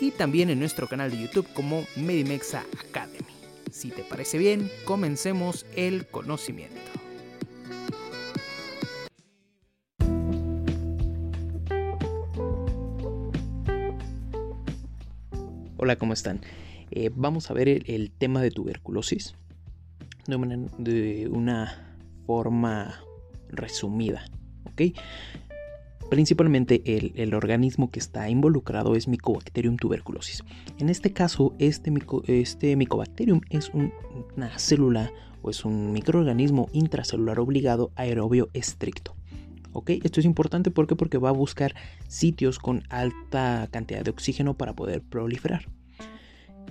y también en nuestro canal de YouTube como Medimexa Academy. Si te parece bien, comencemos el conocimiento. Hola, ¿cómo están? Eh, vamos a ver el, tema de tuberculosis de una, de una forma resumida, ¿ok? Principalmente el, el, organismo que está involucrado es Mycobacterium tuberculosis. En este caso, este, mico, este Mycobacterium es un, una célula o es un microorganismo intracelular obligado aerobio estricto. ¿Ok? Esto es importante porque, porque va a buscar sitios con alta cantidad de oxígeno para poder proliferar.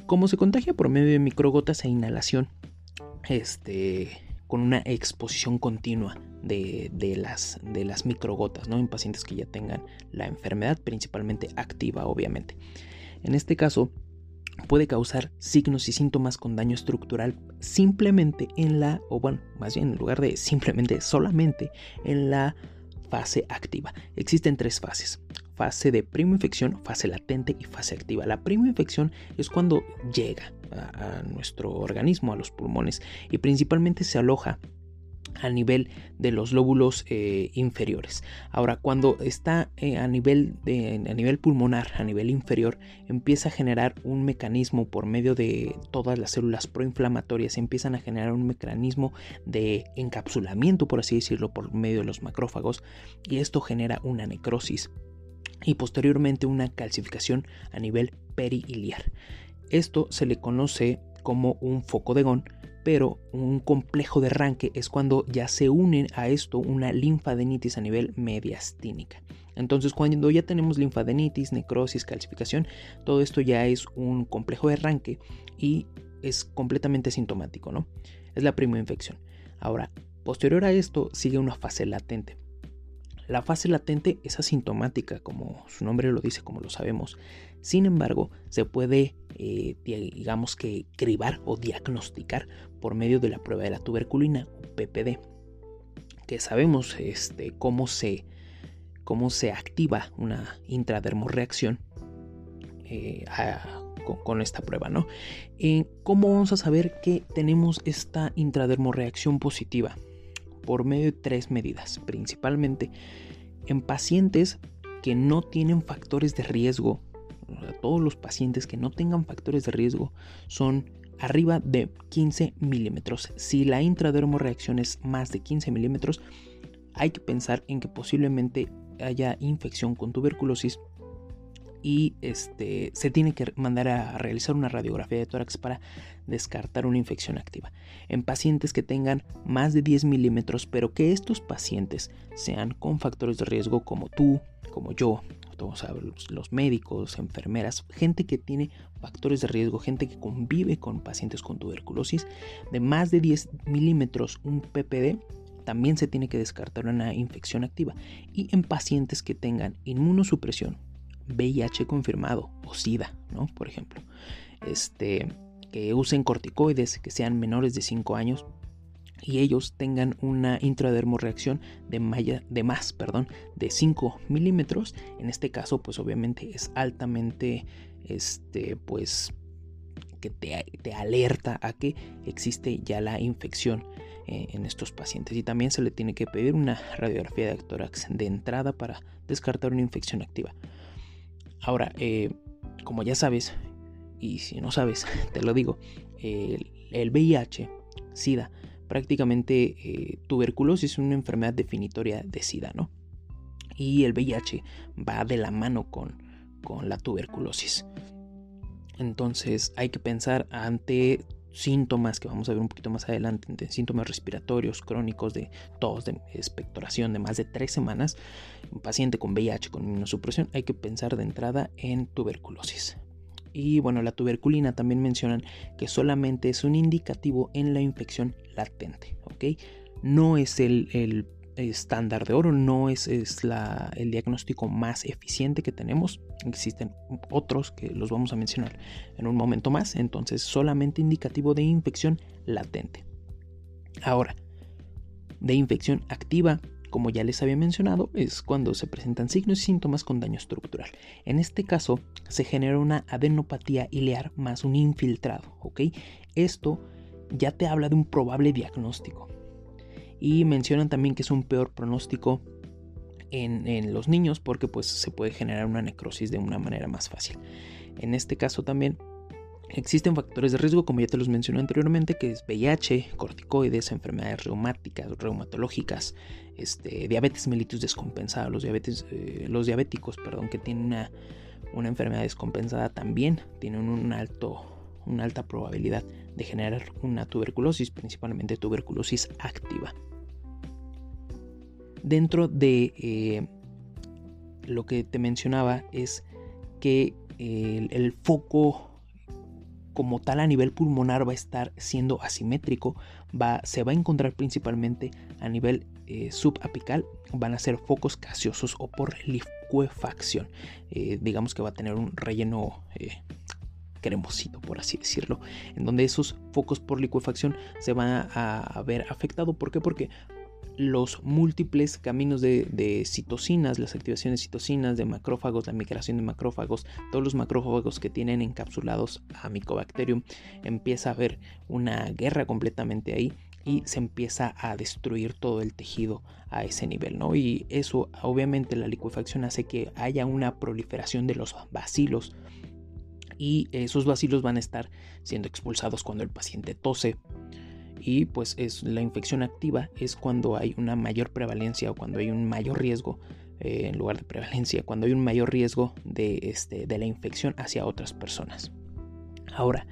Como se contagia por medio de microgotas e inhalación, este, con una exposición continua de, de, las, de las microgotas, ¿no? En pacientes que ya tengan la enfermedad, principalmente activa, obviamente. En este caso, puede causar signos y síntomas con daño estructural simplemente en la, o bueno, más bien en lugar de simplemente, solamente en la fase activa. Existen tres fases. Fase de primo-infección, fase latente y fase activa. La primo-infección es cuando llega a, nuestro organismo, a los pulmones, y principalmente se aloja a nivel de los lóbulos eh, inferiores. Ahora, cuando está eh, a, nivel de, a nivel pulmonar, a nivel inferior, empieza a generar un mecanismo por medio de todas las células proinflamatorias, empiezan a generar un mecanismo de encapsulamiento, por así decirlo, por medio de los macrófagos, y esto genera una necrosis y posteriormente una calcificación a nivel periliar. Esto se le conoce como un foco de Gón pero un complejo de arranque es cuando ya se unen a esto una linfadenitis a nivel mediastínica. Entonces cuando ya tenemos linfadenitis, necrosis, calcificación, todo esto ya es un complejo de arranque y es completamente sintomático, ¿no? Es la primera infección. Ahora, posterior a esto sigue una fase latente. La fase latente es asintomática, como su nombre lo dice, como lo sabemos. Sin embargo, se puede, eh, digamos que, cribar o diagnosticar por medio de la prueba de la tuberculina, PPD, que sabemos este, cómo, se, cómo se activa una intradermorreacción eh, con, esta prueba, ¿no? Eh, ¿Cómo vamos a saber que tenemos esta intradermorreacción positiva? Por medio de tres medidas, principalmente en pacientes que no tienen factores de riesgo. Todos los pacientes que no tengan factores de riesgo son arriba de 15 milímetros. Si la intradermoreacción es más de 15 milímetros, hay que pensar en que posiblemente haya infección con tuberculosis y este, se tiene que mandar a realizar una radiografía de tórax para descartar una infección activa. En pacientes que tengan más de 10 milímetros, pero que estos pacientes sean con factores de riesgo como tú, como yo, todos los médicos, enfermeras, gente que tiene factores de riesgo, gente que convive con pacientes con tuberculosis, de más de 10 milímetros, un PPD, también se tiene que descartar una infección activa. Y en pacientes que tengan inmunosupresión, VIH confirmado o SIDA, ¿no? Por ejemplo, este, que usen corticoides, que sean menores de 5 años y ellos tengan una intradermoreacción de, de más, perdón, de 5 milímetros. En este caso, pues obviamente es altamente, este, pues que te, te alerta a que existe ya la infección eh, en estos pacientes y también se le tiene que pedir una radiografía de tórax de entrada para descartar una infección activa. Ahora, eh, como ya sabes, y si no sabes, te lo digo, el, VIH, SIDA, prácticamente eh, tuberculosis es una enfermedad definitoria de SIDA, ¿no? Y el VIH va de la mano con, con la tuberculosis. Entonces hay que pensar ante síntomas que vamos a ver un poquito más adelante, síntomas respiratorios crónicos de tos, de expectoración de más de tres semanas, un paciente con VIH con inmunosupresión, hay que pensar de entrada en tuberculosis. Y bueno, la tuberculina también mencionan que solamente es un indicativo en la infección latente, ¿ok? No es el, el estándar de oro, no es, el diagnóstico más eficiente que tenemos. Existen otros que los vamos a mencionar en un momento más, entonces solamente indicativo de infección latente. Ahora, de infección activa, como ya les había mencionado, es cuando se presentan signos y síntomas con daño estructural. En este caso, se genera una adenopatía ilear más un infiltrado, ¿ok? Esto ya te habla de un probable diagnóstico y mencionan también que es un peor pronóstico en, los niños porque pues se puede generar una necrosis de una manera más fácil. En este caso también existen factores de riesgo como ya te los mencioné anteriormente que es VIH, corticoides, enfermedades reumáticas, reumatológicas, este, diabetes mellitus descompensada, los, diabetes, eh, los diabéticos perdón, que tienen una, una enfermedad descompensada también tienen un alto una alta probabilidad de generar una tuberculosis, principalmente tuberculosis activa. Dentro de eh, lo que te mencionaba es que el, foco como tal a nivel pulmonar va a estar siendo asimétrico, va, se va a encontrar principalmente a nivel eh, subapical, van a ser focos gaseosos o por liquefacción. Eh, digamos que va a tener un relleno cremosito, por así decirlo, en donde esos focos por licuefacción se van a, ver afectados. ¿Por qué? Porque los múltiples caminos de, citocinas, las activaciones de citocinas, de macrófagos, la migración de macrófagos, todos los macrófagos que tienen encapsulados a Mycobacterium, empieza a haber una guerra completamente ahí y se empieza a destruir todo el tejido a ese nivel, ¿no? Y eso, obviamente, la licuefacción hace que haya una proliferación de los bacilos y esos bacilos van a estar siendo expulsados cuando el paciente tose. Y pues es la infección activa es cuando hay una mayor prevalencia o cuando hay un mayor riesgo eh, en lugar de prevalencia, cuando hay un mayor riesgo de, este, de la infección hacia otras personas. Ahora,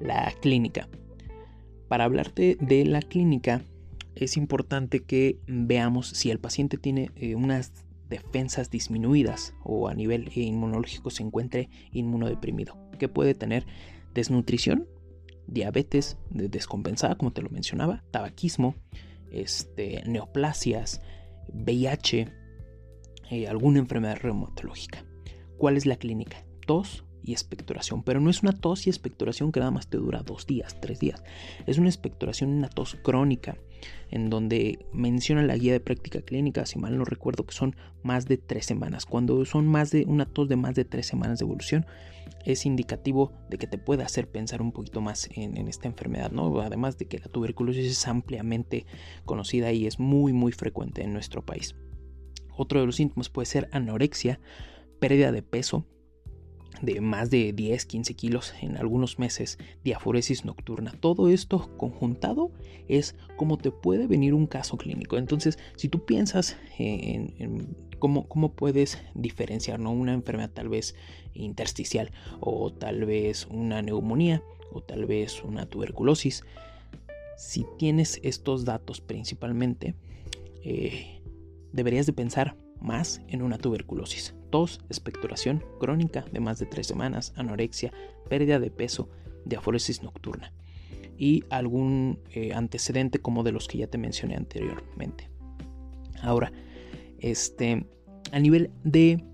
la clínica. Para hablarte de la clínica, es importante que veamos si el paciente tiene eh, unas defensas disminuidas o a nivel inmunológico se encuentre inmunodeprimido que puede tener desnutrición, diabetes descompensada, como te lo mencionaba, tabaquismo, este, neoplasias, VIH, eh, alguna enfermedad reumatológica. ¿Cuál es la clínica? Tos, y expectoración. Pero no es una tos y expectoración que nada más te dura dos días, tres días. Es una expectoración, una tos crónica, en donde menciona la guía de práctica clínica, si mal no recuerdo, que son más de tres semanas. Cuando son más de una tos de más de tres semanas de evolución, es indicativo de que te puede hacer pensar un poquito más en, en esta enfermedad, ¿no? Además de que la tuberculosis es ampliamente conocida y es muy, muy frecuente en nuestro país. Otro de los síntomas puede ser anorexia, pérdida de peso, de más de 10, 15 kilos en algunos meses, diaforesis nocturna. Todo esto conjuntado es como te puede venir un caso clínico. Entonces, si tú piensas en, cómo, cómo, puedes diferenciar ¿no? una enfermedad tal vez intersticial o tal vez una neumonía o tal vez una tuberculosis, si tienes estos datos principalmente, eh, deberías de pensar más en una tuberculosis. Tos, expectoración crónica de más de tres semanas, anorexia, pérdida de peso, diaforesis nocturna y algún eh, antecedente como de los que ya te mencioné anteriormente. Ahora, este, a nivel de,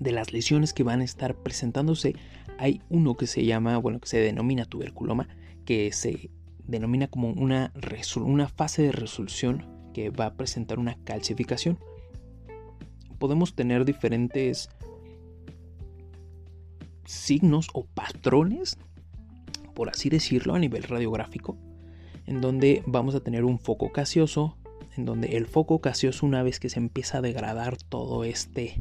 de las lesiones que van a estar presentándose, hay uno que se llama, bueno, que se denomina tuberculoma, que se denomina como una, una fase de resolución que va a presentar una calcificación podemos tener diferentes signos o patrones, por así decirlo, a nivel radiográfico, en donde vamos a tener un foco gaseoso, en donde el foco gaseoso una vez que se empieza a degradar todo este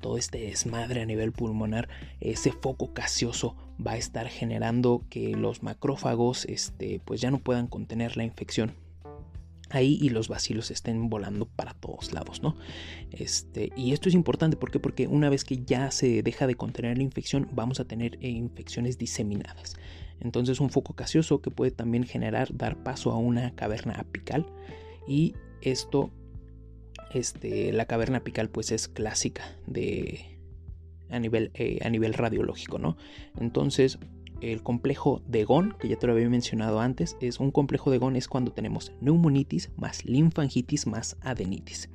todo este desmadre a nivel pulmonar, ese foco gaseoso va a estar generando que los macrófagos este, pues ya no puedan contener la infección ahí y los vacilos estén volando para todos lados, ¿no? Este, y esto es importante ¿por porque una vez que ya se deja de contener la infección, vamos a tener eh, infecciones diseminadas. Entonces un foco gaseoso que puede también generar, dar paso a una caverna apical y esto, este, la caverna apical pues es clásica de a nivel, eh, a nivel radiológico, ¿no? Entonces el complejo de Gon, que ya te lo había mencionado antes, es un complejo de Gon es cuando tenemos neumonitis más linfangitis más adenitis.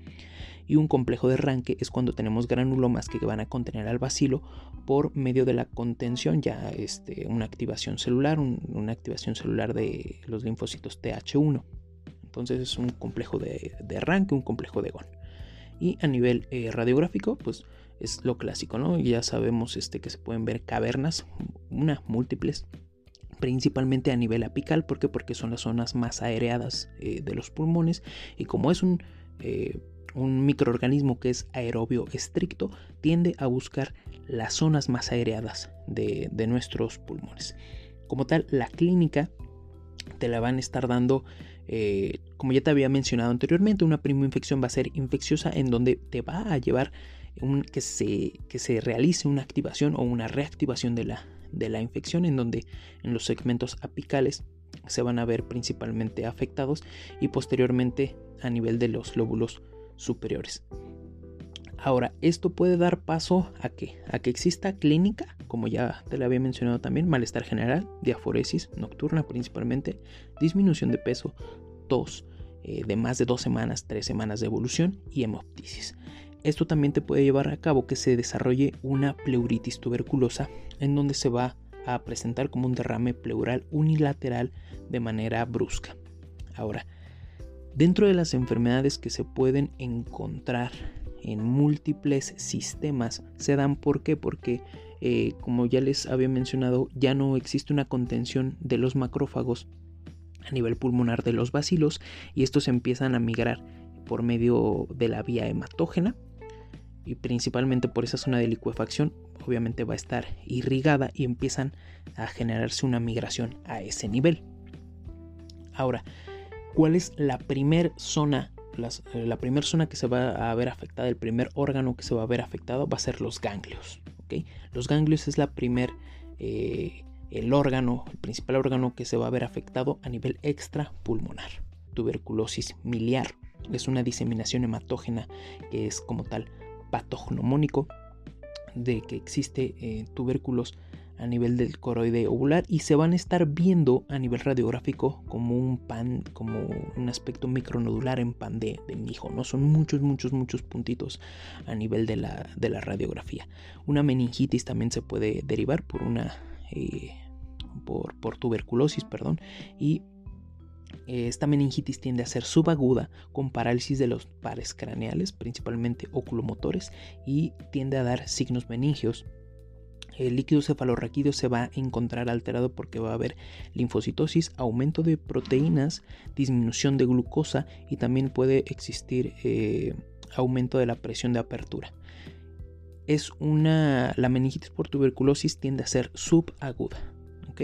Y un complejo de Ranke es cuando tenemos granulomas que van a contener al bacilo por medio de la contención, ya este, una activación celular, una activación celular de los linfocitos TH1. Entonces es un complejo de, de Ranke, un complejo de Gon. Y a nivel eh, radiográfico, pues es lo clásico, ¿no? Ya sabemos este, que se pueden ver cavernas, una, múltiples, principalmente a nivel apical, ¿por qué? Porque son las zonas más aereadas eh, de los pulmones y como es un, eh, un microorganismo que es aerobio estricto, tiende a buscar las zonas más aereadas de, de nuestros pulmones. Como tal, la clínica te la van a estar dando eh, como ya te había mencionado anteriormente, una infección va a ser infecciosa en donde te va a llevar que, se, que se realice una activación o una reactivación de la, de la infección en donde en los segmentos apicales se van a ver principalmente afectados y posteriormente a nivel de los lóbulos superiores. Ahora, esto puede dar paso a que, a que exista clínica, como ya te lo había mencionado también, malestar general, diaforesis nocturna principalmente, disminución de peso, tos eh, de más de dos semanas, tres semanas de evolución y hemoptisis. Esto también te puede llevar a cabo que se desarrolle una pleuritis tuberculosa en donde se va a presentar como un derrame pleural unilateral de manera brusca. Ahora, dentro de las enfermedades que se pueden encontrar en múltiples sistemas se dan. ¿Por qué? Porque, eh, como ya les había mencionado, ya no existe una contención de los macrófagos a nivel pulmonar de los bacilos y estos empiezan a migrar por medio de la vía hematógena y principalmente por esa zona de licuefacción obviamente va a estar irrigada y empiezan a generarse una migración a ese nivel. Ahora, ¿cuál es la primer zona eh, la primera zona que se va a ver afectada, el primer órgano que se va a ver afectado va a ser los ganglios. Los ganglios es la primer, eh, el órgano, el principal órgano que se va a ver afectado a nivel extrapulmonar. Tuberculosis miliar es una diseminación hematógena que es como tal patognomónico de que existe eh, tubérculos a nivel del coroide ovular y se van a estar viendo a nivel radiográfico como un pan, como un aspecto micronodular en pan de, de mijo, ¿no? Son muchos, muchos, muchos puntitos a nivel de la, de la radiografía. Una meningitis también se puede derivar por una... Eh, por, por tuberculosis, perdón, y esta meningitis tiende a ser subaguda con parálisis de los pares craneales, principalmente oculomotores, y tiende a dar signos meningios el líquido cefalorraquídeo se va a encontrar alterado porque va a haber linfocitosis, aumento de proteínas, disminución de glucosa y también puede existir eh, aumento de la presión de apertura. es una, la meningitis por tuberculosis tiende a ser subaguda, ¿ok?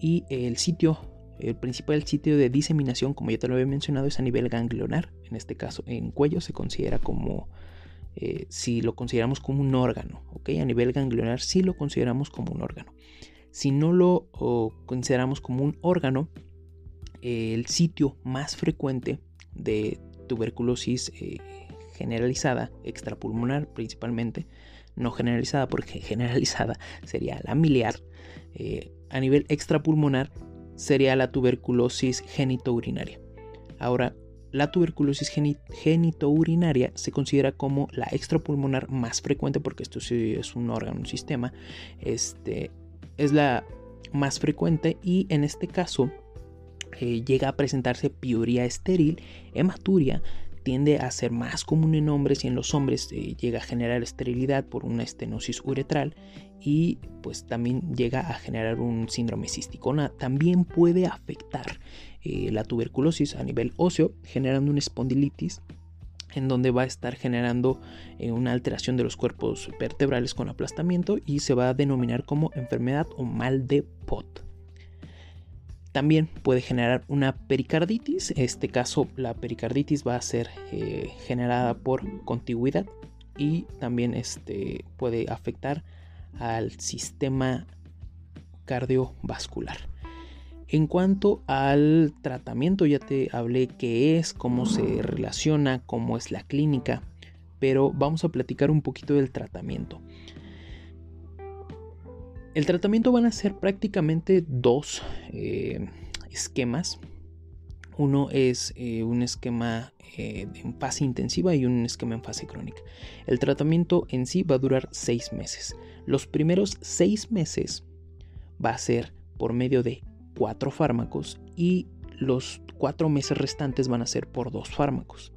Y el sitio, el principal sitio de diseminación, como ya te lo había mencionado, es a nivel ganglionar. En este caso, en cuello se considera como, eh, si lo consideramos como un órgano, ¿ok? A nivel ganglionar sí lo consideramos como un órgano. Si no lo consideramos como un órgano, el sitio más frecuente de tuberculosis eh, generalizada, extrapulmonar principalmente, no generalizada porque generalizada sería la miliar, eh, a nivel extrapulmonar sería la tuberculosis genitourinaria. Ahora, la tuberculosis genitourinaria se considera como la extrapulmonar más frecuente porque esto sí es un órgano, un sistema. Este, es la más frecuente y en este caso eh, llega a presentarse piuria estéril, hematuria, tiende a ser más común en hombres y en los hombres eh, llega a generar esterilidad por una estenosis uretral y pues también llega a generar un síndrome cístico. También puede afectar eh, la tuberculosis a nivel óseo generando una espondilitis en donde va a estar generando eh, una alteración de los cuerpos vertebrales con aplastamiento y se va a denominar como enfermedad o mal de Pot. También puede generar una pericarditis, en este caso la pericarditis va a ser eh, generada por contigüidad y también este, puede afectar al sistema cardiovascular. En cuanto al tratamiento, ya te hablé qué es, cómo se relaciona, cómo es la clínica, pero vamos a platicar un poquito del tratamiento. El tratamiento van a ser prácticamente dos eh, esquemas. Uno es eh, un esquema eh, en fase intensiva y un esquema en fase crónica. El tratamiento en sí va a durar seis meses. Los primeros seis meses va a ser por medio de cuatro fármacos y los cuatro meses restantes van a ser por dos fármacos.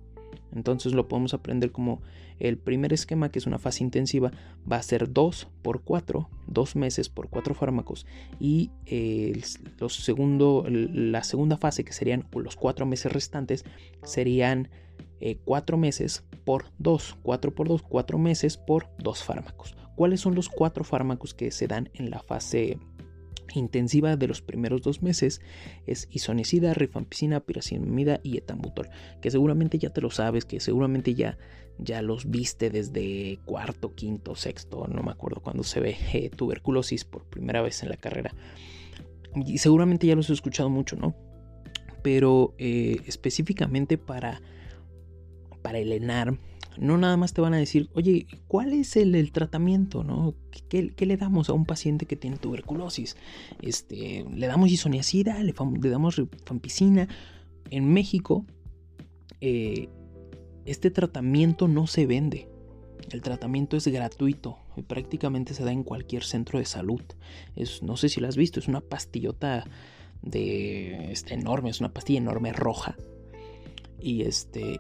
Entonces lo podemos aprender como el primer esquema, que es una fase intensiva, va a ser 2 por 4, 2 meses por 4 fármacos. Y los segundo, la segunda fase, que serían los 4 meses restantes, serían 4 meses por 2, 4 por 2, 4 meses por 2 fármacos. ¿Cuáles son los 4 fármacos que se dan en la fase intensiva de los primeros dos meses es isonicida, rifampicina, piracinamida y etambutol, que seguramente ya te lo sabes, que seguramente ya, ya los viste desde cuarto, quinto, sexto, no me acuerdo cuando se ve eh, tuberculosis por primera vez en la carrera. Y seguramente ya los he escuchado mucho, ¿no? Pero eh, específicamente para, para el ENAR, no nada más te van a decir, oye, ¿cuál es el, tratamiento? ¿no? ¿Qué, le damos a un paciente que tiene tuberculosis? Este, ¿Le damos isoniazida? ¿Le, damos rifampicina? En México, eh, este tratamiento no se vende. El tratamiento es gratuito y prácticamente se da en cualquier centro de salud. Es, no sé si lo has visto, es una pastillota de este enorme, es una pastilla enorme roja. Y este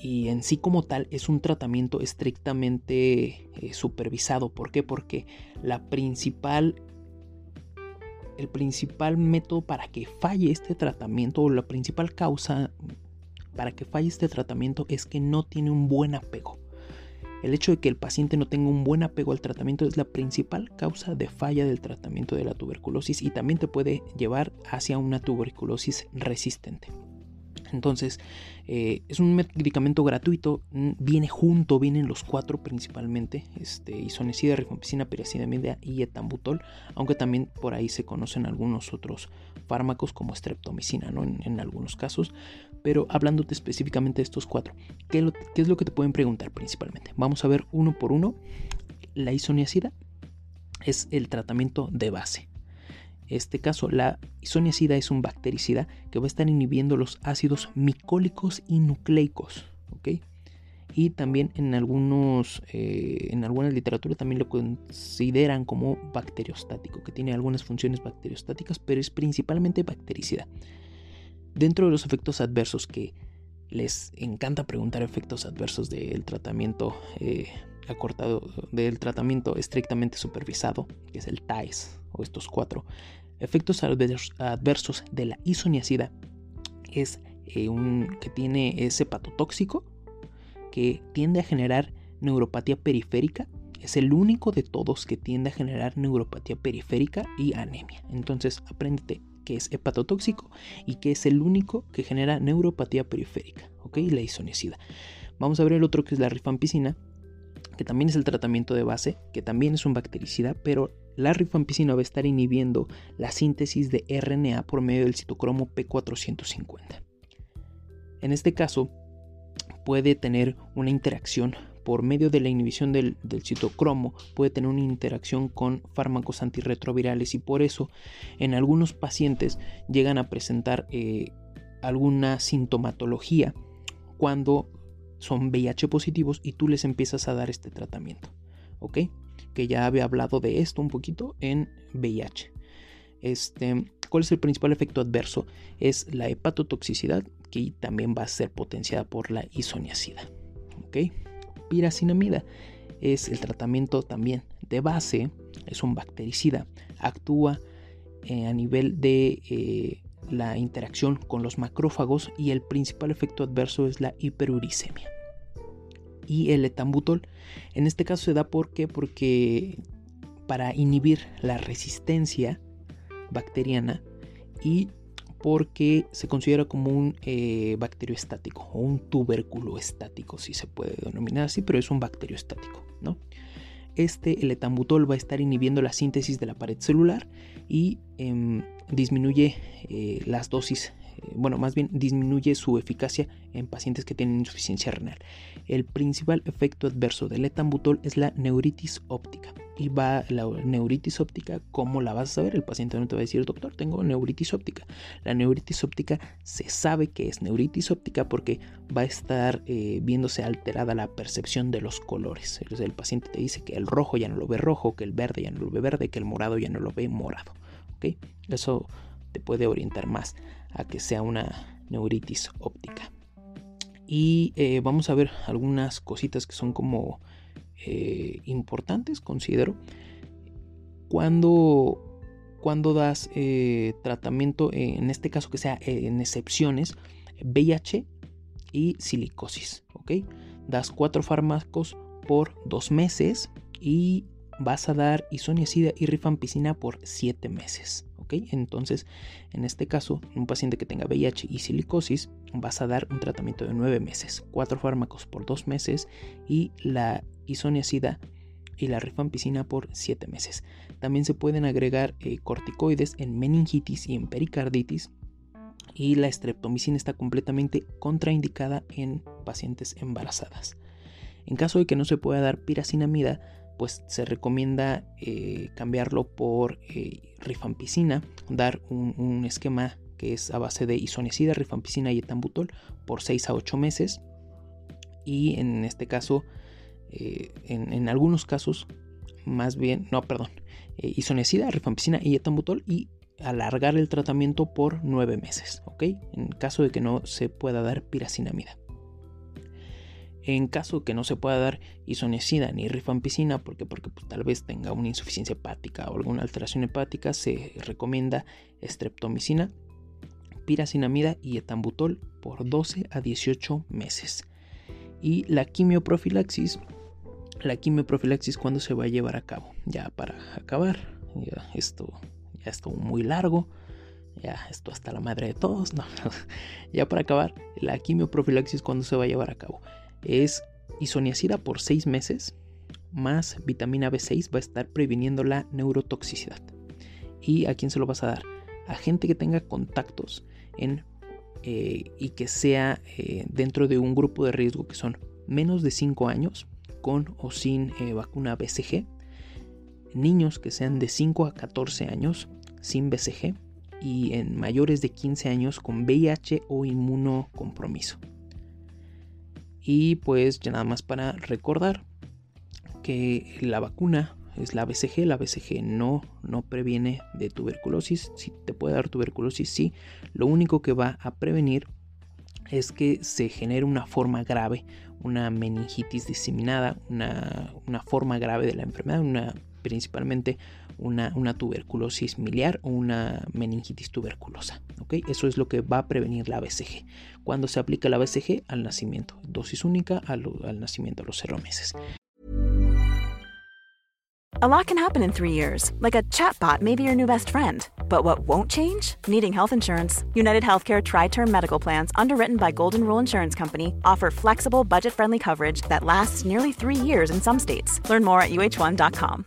y en sí como tal es un tratamiento estrictamente eh, supervisado. ¿Por qué? Porque la principal, el principal método para que falle este tratamiento o la principal causa para que falle este tratamiento es que no tiene un buen apego. El hecho de que el paciente no tenga un buen apego al tratamiento es la principal causa de falla del tratamiento de la tuberculosis y también te puede llevar hacia una tuberculosis resistente. Entonces, eh, es un medicamento gratuito, viene junto, vienen los cuatro principalmente, este, isonicida, rifampicina, piracidamida y etambutol, aunque también por ahí se conocen algunos otros fármacos como streptomicina, ¿no? En, algunos casos, pero hablándote específicamente de estos cuatro, ¿qué, ¿qué, es lo que te pueden preguntar principalmente? Vamos a ver uno por uno. La isoniazida es el tratamiento de base este caso, la isoniazida es un bactericida que va a estar inhibiendo los ácidos micólicos y nucleicos. Y también en, algunos, eh, en alguna literatura también lo consideran como bacteriostático, que tiene algunas funciones bacteriostáticas, pero es principalmente bactericida. Dentro de los efectos adversos que les encanta preguntar efectos adversos del tratamiento eh, acortado, del tratamiento estrictamente supervisado, que es el TAES, o estos cuatro, efectos adversos de la isoniazida es eh, un, que tiene ese hepatotóxico que tiende a generar neuropatía periférica. Es el único de todos que tiende a generar neuropatía periférica y anemia. Entonces, apréndete que es hepatotóxico y que es el único que genera neuropatía periférica, ¿ok? La isonicida. Vamos a ver el otro que es la rifampicina, que también es el tratamiento de base, que también es un bactericida, pero la rifampicina va a estar inhibiendo la síntesis de RNA por medio del citocromo P450. En este caso, puede tener una interacción por medio de la inhibición del, citocromo, puede tener una interacción con fármacos antirretrovirales y por eso en algunos pacientes llegan a presentar eh, alguna sintomatología cuando son VIH positivos y tú les empiezas a dar este tratamiento. ¿Ok? Que ya había hablado de esto un poquito en VIH. Este, ¿Cuál es el principal efecto adverso? Es la hepatotoxicidad, que también va a ser potenciada por la isoniazida. ¿Ok? Piracinamida es el tratamiento también de base, es un bactericida, actúa eh, a nivel de eh, la interacción con los macrófagos y el principal efecto adverso es la hiperuricemia. Y el etambutol, en este caso se da porque para inhibir la resistencia bacteriana y porque se considera como un eh, bacterio estático o un tubérculo estático, si se puede denominar así, pero es un bacterio estático, ¿no? Este, el etambutol va a estar inhibiendo la síntesis de la pared celular y em, disminuye eh, las dosis, eh, bueno, más bien disminuye su eficacia en pacientes que tienen insuficiencia renal. El principal efecto adverso del etambutol es la neuritis óptica. Y va la neuritis óptica, ¿cómo la vas a saber? El paciente no te va a decir, doctor, tengo neuritis óptica. La neuritis óptica se sabe que es neuritis óptica porque va a estar eh, viéndose alterada la percepción de los colores. El paciente te dice que el rojo ya no lo ve rojo, que el verde ya no lo ve verde, que el morado ya no lo ve morado. Eso te puede orientar más a que sea una neuritis óptica. Y eh, vamos a ver algunas cositas que son como eh, importantes, considero. Cuando, cuando das eh, tratamiento, en este caso que sea en excepciones, VIH y silicosis, ¿ok? Das cuatro fármacos por dos meses y vas a dar isoniazida y rifampicina por 7 meses. Entonces, en este caso, un paciente que tenga VIH y silicosis, vas a dar un tratamiento de 9 meses, 4 fármacos por 2 meses y la isoniazida y la rifampicina por 7 meses. También se pueden agregar eh, corticoides en meningitis y en pericarditis. Y la streptomicina está completamente contraindicada en pacientes embarazadas. En caso de que no se pueda dar piracinamida, pues se recomienda eh, cambiarlo por eh, rifampicina, dar un, esquema que es a base de isoniazida, rifampicina y etambutol por 6 a 8 meses. Y en este caso, eh, en, algunos casos, más bien, no, perdón, isoniazida, rifampicina y etambutol y alargar el tratamiento por 9 meses, ¿ok? En caso de que no se pueda dar piracinamida. En caso que no se pueda dar isoniazida ni rifampicina, porque, porque pues, tal vez tenga una insuficiencia hepática o alguna alteración hepática, se recomienda streptomicina, piracinamida y etambutol por 12 a 18 meses. Y la quimioprofilaxis, la quimioprofilaxis cuando se va a llevar a cabo. Ya para acabar, esto ya estuvo muy largo. Ya, esto hasta la madre de todos, ya para acabar, la quimioprofilaxis cuando se va a llevar a cabo es isoniazida por 6 meses más vitamina B6 va a estar previniendo la neurotoxicidad. ¿Y a quién se lo vas a dar? A gente que tenga contactos en, eh, y que sea eh, dentro de un grupo de riesgo que son menos de 5 años con o sin eh, vacuna BCG, niños que sean de 5 a 14 años sin BCG y en mayores de 15 años con VIH o inmunocompromiso. Y pues ya nada más para recordar que la vacuna es la BCG. La BCG no, no previene de tuberculosis. Si te puede dar tuberculosis, sí. Lo único que va a prevenir es que se genere una forma grave, una meningitis diseminada, una, forma grave de la enfermedad, una, principalmente una, una tuberculosis miliar o una meningitis tuberculosa. ¿ok? Eso es lo que va a prevenir la BCG. Cuando se aplica la BCG al nacimiento, dosis única al, al nacimiento a los cero meses. A lot can happen in three years, like a chatbot may be your new best friend. But what won't change? Needing health insurance. United Healthcare Tri Term Medical Plans, underwritten by Golden Rule Insurance Company, offer flexible, budget friendly coverage that lasts nearly three years in some states. Learn more at uh1.com.